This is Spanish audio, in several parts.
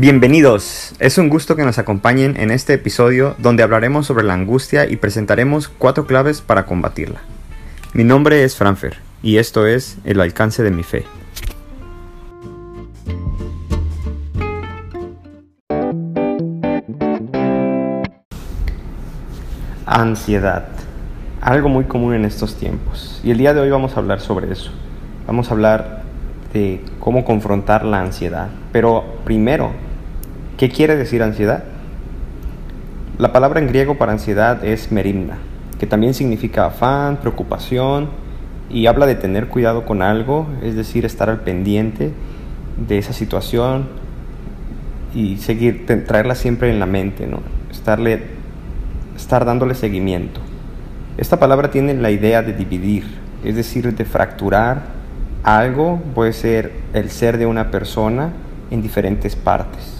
Bienvenidos, es un gusto que nos acompañen en este episodio donde hablaremos sobre la angustia y presentaremos cuatro claves para combatirla. Mi nombre es Franfer y esto es El alcance de mi fe. Ansiedad, algo muy común en estos tiempos. Y el día de hoy vamos a hablar sobre eso. Vamos a hablar de cómo confrontar la ansiedad. Pero primero, ¿qué quiere decir ansiedad? La palabra en griego para ansiedad es merimna, que también significa afán, preocupación y habla de tener cuidado con algo, es decir, estar al pendiente de esa situación y seguir, traerla siempre en la mente, ¿no? Estarle, estar dándole seguimiento. Esta palabra tiene la idea de dividir, es decir, de fracturar algo, puede ser el ser de una persona en diferentes partes.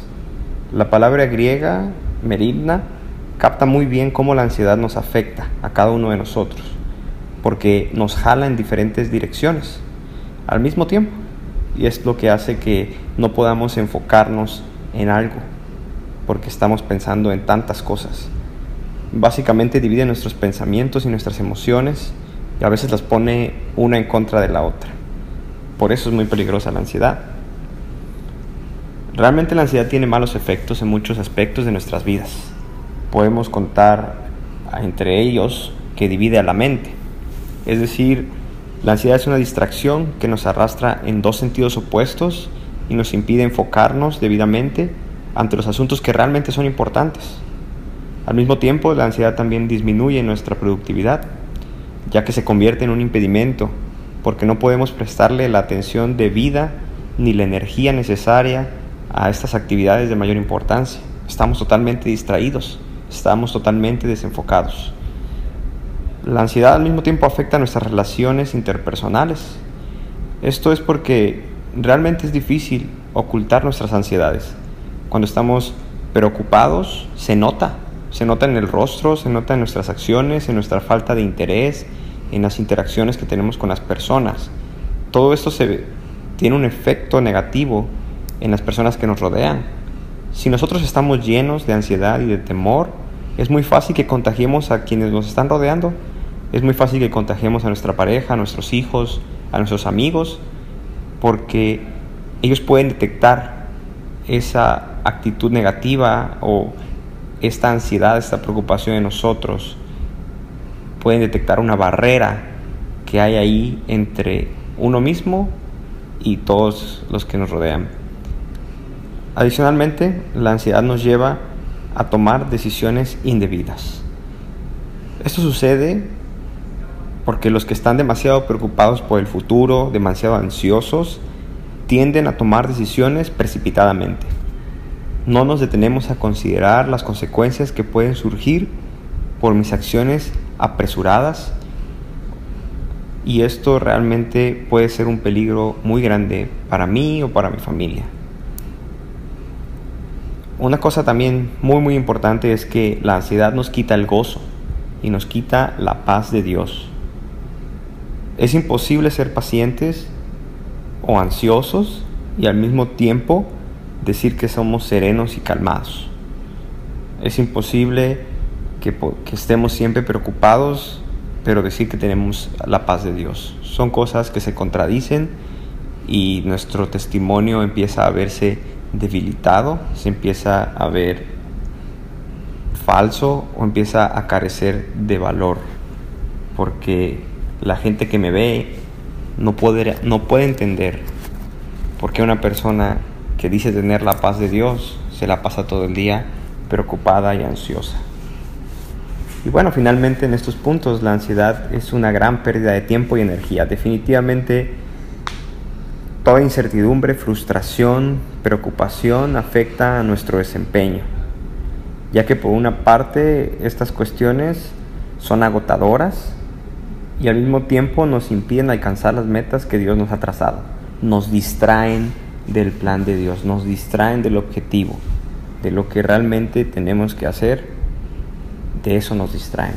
La palabra griega, merimna, capta muy bien cómo la ansiedad nos afecta a cada uno de nosotros, porque nos jala en diferentes direcciones al mismo tiempo, y es lo que hace que no podamos enfocarnos en algo, porque estamos pensando en tantas cosas básicamente divide nuestros pensamientos y nuestras emociones y a veces las pone una en contra de la otra. Por eso es muy peligrosa la ansiedad. Realmente la ansiedad tiene malos efectos en muchos aspectos de nuestras vidas. Podemos contar entre ellos que divide a la mente. Es decir, la ansiedad es una distracción que nos arrastra en dos sentidos opuestos y nos impide enfocarnos debidamente ante los asuntos que realmente son importantes. Al mismo tiempo, la ansiedad también disminuye nuestra productividad, ya que se convierte en un impedimento, porque no podemos prestarle la atención debida ni la energía necesaria a estas actividades de mayor importancia. Estamos totalmente distraídos, estamos totalmente desenfocados. La ansiedad al mismo tiempo afecta nuestras relaciones interpersonales. Esto es porque realmente es difícil ocultar nuestras ansiedades. Cuando estamos preocupados, se nota, se nota en el rostro, se nota en nuestras acciones, en nuestra falta de interés, en las interacciones que tenemos con las personas. Todo esto se, tiene un efecto negativo en las personas que nos rodean. Si nosotros estamos llenos de ansiedad y de temor, es muy fácil que contagiemos a quienes nos están rodeando. Es muy fácil que contagiemos a nuestra pareja, a nuestros hijos, a nuestros amigos, porque ellos pueden detectar esa actitud negativa o esta ansiedad, esta preocupación en nosotros pueden detectar una barrera que hay ahí entre uno mismo y todos los que nos rodean. Adicionalmente, la ansiedad nos lleva a tomar decisiones indebidas. Esto sucede porque los que están demasiado preocupados por el futuro, demasiado ansiosos, tienden a tomar decisiones precipitadamente no nos detenemos a considerar las consecuencias que pueden surgir por mis acciones apresuradas y esto realmente puede ser un peligro muy grande para mí o para mi familia. Una cosa también muy muy importante es que la ansiedad nos quita el gozo y nos quita la paz de Dios. Es imposible ser pacientes o ansiosos y al mismo tiempo decir que somos serenos y calmados. Es imposible que, estemos siempre preocupados, pero decir que tenemos la paz de Dios. Son cosas que se contradicen y nuestro testimonio empieza a verse debilitado, se empieza a ver falso o empieza a carecer de valor, porque la gente que me ve no puede, no puede entender por qué una persona que dice tener la paz de Dios, se la pasa todo el día preocupada y ansiosa. Y bueno, finalmente en estos puntos la ansiedad es una gran pérdida de tiempo y energía. Definitivamente toda incertidumbre, frustración, preocupación afecta a nuestro desempeño, ya que por una parte estas cuestiones son agotadoras y al mismo tiempo nos impiden alcanzar las metas que Dios nos ha trazado, nos distraen del plan de Dios, nos distraen del objetivo, de lo que realmente tenemos que hacer, de eso nos distraen.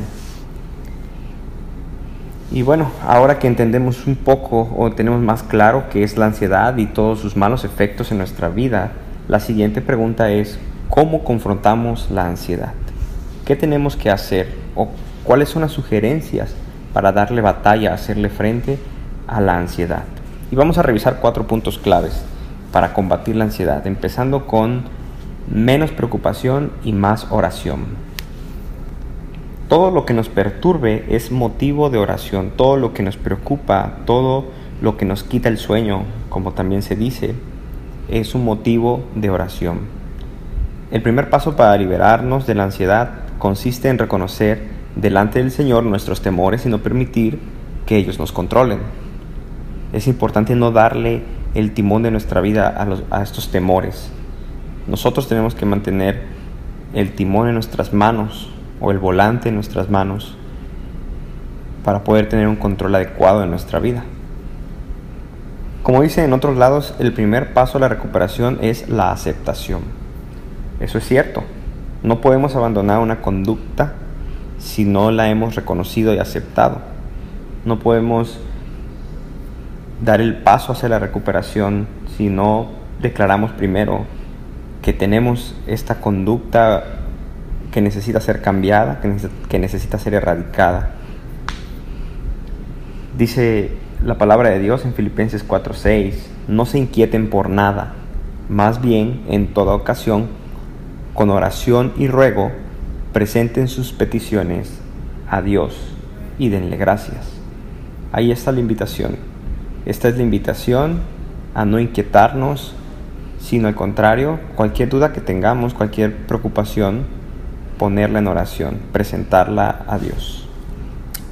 Y bueno, ahora que entendemos un poco o tenemos más claro qué es la ansiedad y todos sus malos efectos en nuestra vida, la siguiente pregunta es, ¿cómo confrontamos la ansiedad? ¿Qué tenemos que hacer o cuáles son las sugerencias para darle batalla, hacerle frente a la ansiedad? Y vamos a revisar cuatro puntos claves para combatir la ansiedad, empezando con menos preocupación y más oración. Todo lo que nos perturbe es motivo de oración, todo lo que nos preocupa, todo lo que nos quita el sueño, como también se dice, es un motivo de oración. El primer paso para liberarnos de la ansiedad consiste en reconocer delante del Señor nuestros temores y no permitir que ellos nos controlen. Es importante no darle el timón de nuestra vida a, estos temores. Nosotros tenemos que mantener el timón en nuestras manos o el volante en nuestras manos para poder tener un control adecuado de nuestra vida. Como dice en otros lados, el primer paso a la recuperación es la aceptación. Eso es cierto. No podemos abandonar una conducta si no la hemos reconocido y aceptado. No podemos dar el paso hacia la recuperación si no declaramos primero que tenemos esta conducta que necesita ser cambiada, que necesita ser erradicada. Dice la palabra de Dios en Filipenses 4:6, no se inquieten por nada, más bien en toda ocasión, con oración y ruego, presenten sus peticiones a Dios y denle gracias. Ahí está la invitación. Esta es la invitación a no inquietarnos, sino al contrario, cualquier duda que tengamos, cualquier preocupación, ponerla en oración, presentarla a Dios.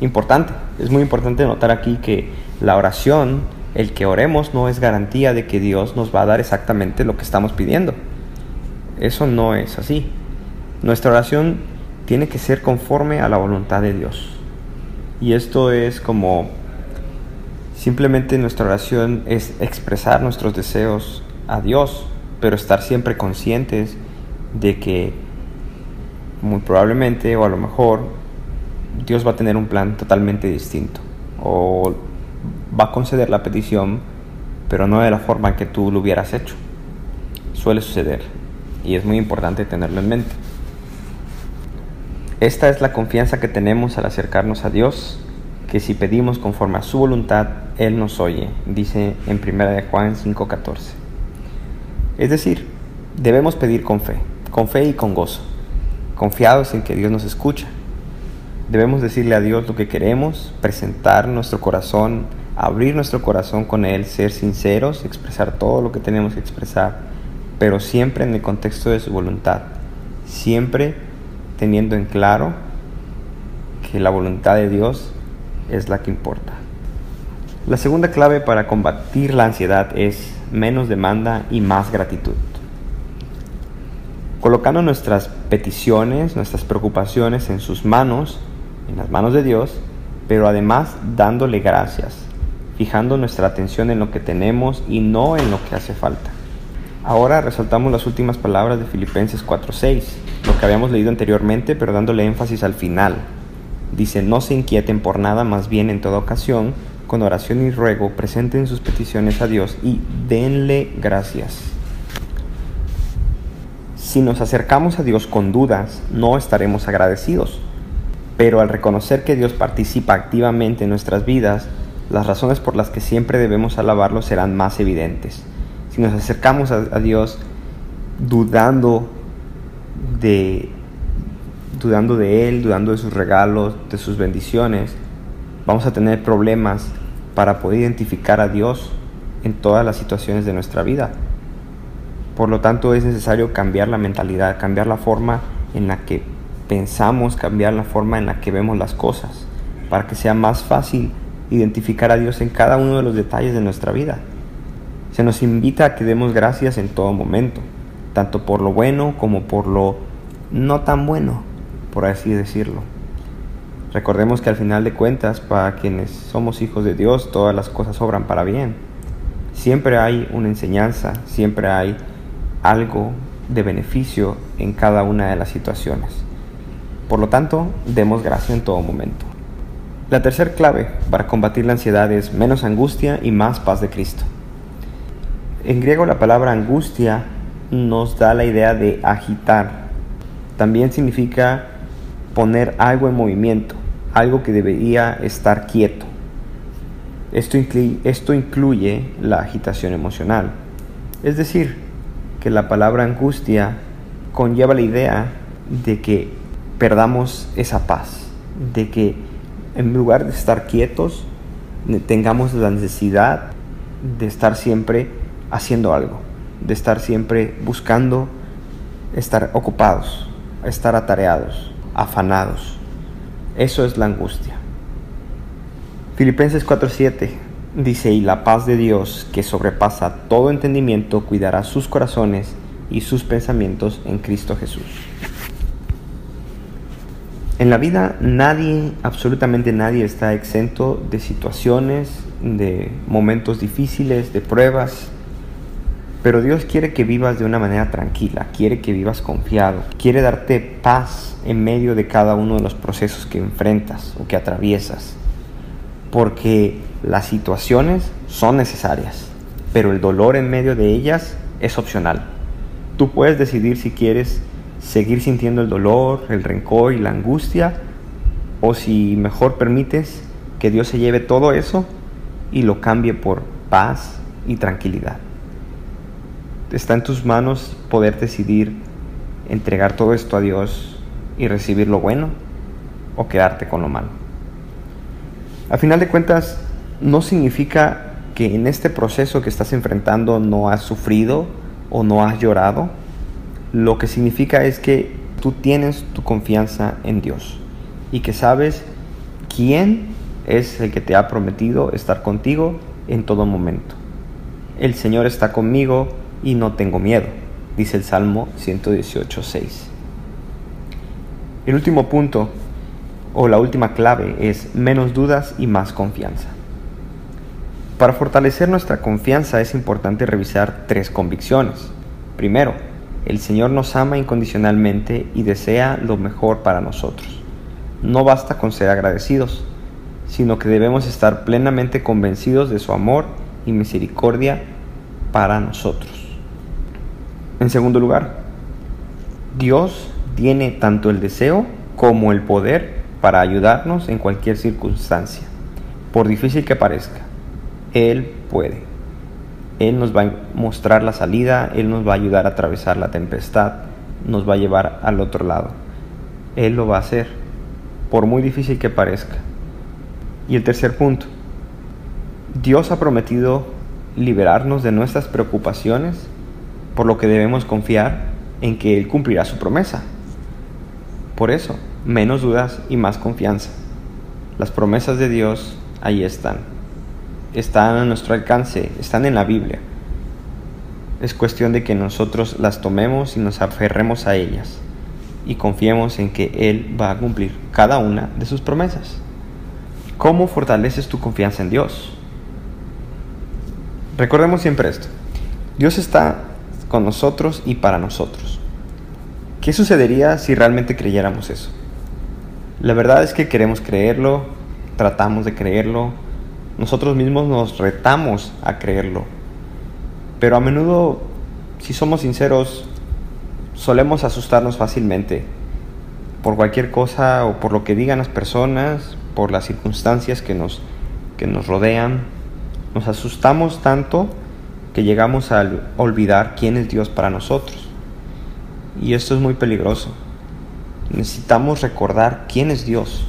Importante, es muy importante notar aquí que la oración, el que oremos, no es garantía de que Dios nos va a dar exactamente lo que estamos pidiendo. Eso no es así. Nuestra oración tiene que ser conforme a la voluntad de Dios. Y esto es como simplemente nuestra oración es expresar nuestros deseos a Dios, pero estar siempre conscientes de que muy probablemente o a lo mejor Dios va a tener un plan totalmente distinto o va a conceder la petición, pero no de la forma que tú lo hubieras hecho. Suele suceder y es muy importante tenerlo en mente. Esta es la confianza que tenemos al acercarnos a Dios, que si pedimos conforme a su voluntad, Él nos oye, dice en 1 de Juan 5:14. Es decir, debemos pedir con fe, con fe y con gozo, confiados en que Dios nos escucha. Debemos decirle a Dios lo que queremos, presentar nuestro corazón abrir nuestro corazón con Él, ser sinceros, expresar todo lo que tenemos que expresar, pero siempre en el contexto de su voluntad, siempre teniendo en claro que la voluntad de Dios es la que importa. La segunda clave para combatir la ansiedad es menos demanda y más gratitud. Colocando nuestras peticiones, nuestras preocupaciones en sus manos, en las manos de Dios, pero además dándole gracias, fijando nuestra atención en lo que tenemos y no en lo que hace falta. Ahora resaltamos las últimas palabras de Filipenses 4:6, lo que habíamos leído anteriormente, pero dándole énfasis al final. Dice, no se inquieten por nada, más bien en toda ocasión, con oración y ruego, presenten sus peticiones a Dios y denle gracias. Si nos acercamos a Dios con dudas, no estaremos agradecidos, pero al reconocer que Dios participa activamente en nuestras vidas, las razones por las que siempre debemos alabarlo serán más evidentes. Si nos acercamos a, Dios dudando de, dudando de Él, dudando de sus regalos, de sus bendiciones, vamos a tener problemas para poder identificar a Dios en todas las situaciones de nuestra vida. Por lo tanto, es necesario cambiar la mentalidad, cambiar la forma en la que pensamos, cambiar la forma en la que vemos las cosas, para que sea más fácil identificar a Dios en cada uno de los detalles de nuestra vida. Se nos invita a que demos gracias en todo momento, tanto por lo bueno como por lo no tan bueno, por así decirlo. Recordemos que al final de cuentas, para quienes somos hijos de Dios, todas las cosas obran para bien. Siempre hay una enseñanza, siempre hay algo de beneficio en cada una de las situaciones. Por lo tanto, demos gracias en todo momento. La tercera clave para combatir la ansiedad es menos angustia y más paz de Cristo. En griego la palabra angustia nos da la idea de agitar. También significa poner algo en movimiento, algo que debería estar quieto. Esto, esto incluye la agitación emocional. Es decir, que la palabra angustia conlleva la idea de que perdamos esa paz, de que en lugar de estar quietos, tengamos la necesidad de estar siempre haciendo algo, de estar siempre buscando estar ocupados, estar atareados, afanados. Eso es la angustia. Filipenses 4:7 dice, y la paz de Dios, que sobrepasa todo entendimiento, cuidará sus corazones y sus pensamientos en Cristo Jesús. En la vida nadie, absolutamente nadie está exento de situaciones, de momentos difíciles, de pruebas, pero Dios quiere que vivas de una manera tranquila, quiere que vivas confiado, quiere darte paz en medio de cada uno de los procesos que enfrentas o que atraviesas porque las situaciones son necesarias, pero el dolor en medio de ellas es opcional. Tú puedes decidir si quieres seguir sintiendo el dolor, el rencor y la angustia, o si mejor permites que Dios se lleve todo eso y lo cambie por paz y tranquilidad. Está en tus manos poder decidir entregar todo esto a Dios y recibir lo bueno o quedarte con lo malo. A final de cuentas, no significa que en este proceso que estás enfrentando no has sufrido o no has llorado. Lo que significa es que tú tienes tu confianza en Dios y que sabes quién es el que te ha prometido estar contigo en todo momento. El Señor está conmigo y no tengo miedo, dice el Salmo 118.6. El último punto o la última clave es menos dudas y más confianza. Para fortalecer nuestra confianza es importante revisar tres convicciones. Primero, el Señor nos ama incondicionalmente y desea lo mejor para nosotros. No basta con ser agradecidos, sino que debemos estar plenamente convencidos de su amor y misericordia para nosotros. En segundo lugar, Dios tiene tanto el deseo como el poder para ayudarnos en cualquier circunstancia, por difícil que parezca. Él puede. Él nos va a mostrar la salida, Él nos va a ayudar a atravesar la tempestad, nos va a llevar al otro lado. Él lo va a hacer, por muy difícil que parezca. Y el tercer punto, Dios ha prometido liberarnos de nuestras preocupaciones, por lo que debemos confiar en que Él cumplirá su promesa. Por eso, menos dudas y más confianza. Las promesas de Dios ahí están. Están a nuestro alcance, están en la Biblia. Es cuestión de que nosotros las tomemos y nos aferremos a ellas y confiemos en que Él va a cumplir cada una de sus promesas. ¿Cómo fortaleces tu confianza en Dios? Recordemos siempre esto. Dios está con nosotros y para nosotros. ¿Qué sucedería si realmente creyéramos eso? La verdad es que queremos creerlo, tratamos de creerlo, nosotros mismos nos retamos a creerlo. Pero a menudo, si somos sinceros, solemos asustarnos fácilmente por cualquier cosa o por lo que digan las personas, por las circunstancias que nos, que nos rodean. Nos asustamos tanto que llegamos a olvidar quién es Dios para nosotros. Y esto es muy peligroso. Necesitamos recordar quién es Dios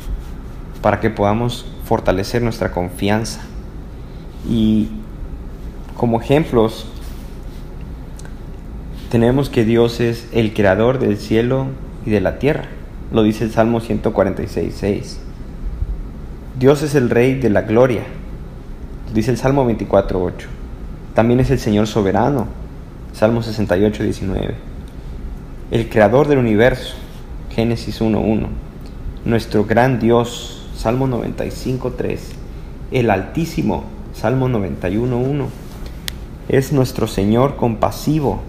para que podamos fortalecer nuestra confianza. Y como ejemplos, tenemos que Dios es el creador del cielo y de la tierra. Lo dice el Salmo 146, 6. Dios es el Rey de la gloria. Lo dice el Salmo 24, 8. También es el Señor soberano. Salmo 68, 19. El creador del universo. Génesis 1.1. Nuestro gran Dios, Salmo 95.3. El Altísimo, Salmo 91.1. Es nuestro Señor compasivo,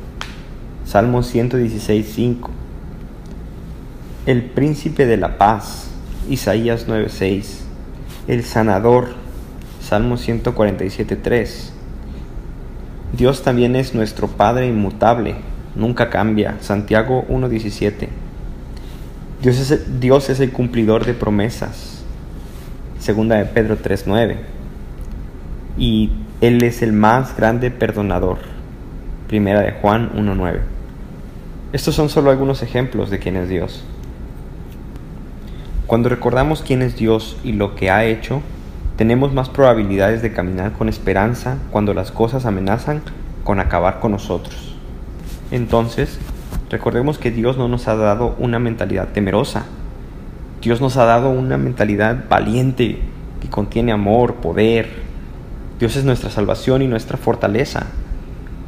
Salmo 116.5. El Príncipe de la Paz, Isaías 9.6. El Sanador, Salmo 147.3. Dios también es nuestro Padre inmutable, nunca cambia. Santiago 1.17. Dios Dios es el cumplidor de promesas. Segunda de Pedro 3.9. Y Él es el más grande perdonador. Primera de Juan 1.9. Estos son solo algunos ejemplos de quién es Dios. Cuando recordamos quién es Dios y lo que ha hecho, tenemos más probabilidades de caminar con esperanza cuando las cosas amenazan con acabar con nosotros. Entonces, recordemos que Dios no nos ha dado una mentalidad temerosa. Dios nos ha dado una mentalidad valiente que contiene amor, poder. Dios es nuestra salvación y nuestra fortaleza,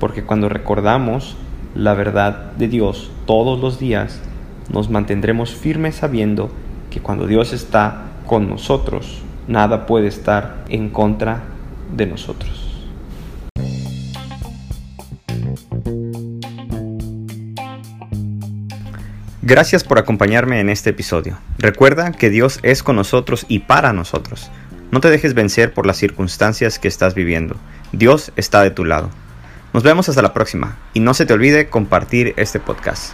porque cuando recordamos la verdad de Dios todos los días, nos mantendremos firmes sabiendo que cuando Dios está con nosotros, nada puede estar en contra de nosotros. Gracias por acompañarme en este episodio. Recuerda que Dios es con nosotros y para nosotros. No te dejes vencer por las circunstancias que estás viviendo. Dios está de tu lado. Nos vemos hasta la próxima y no se te olvide compartir este podcast.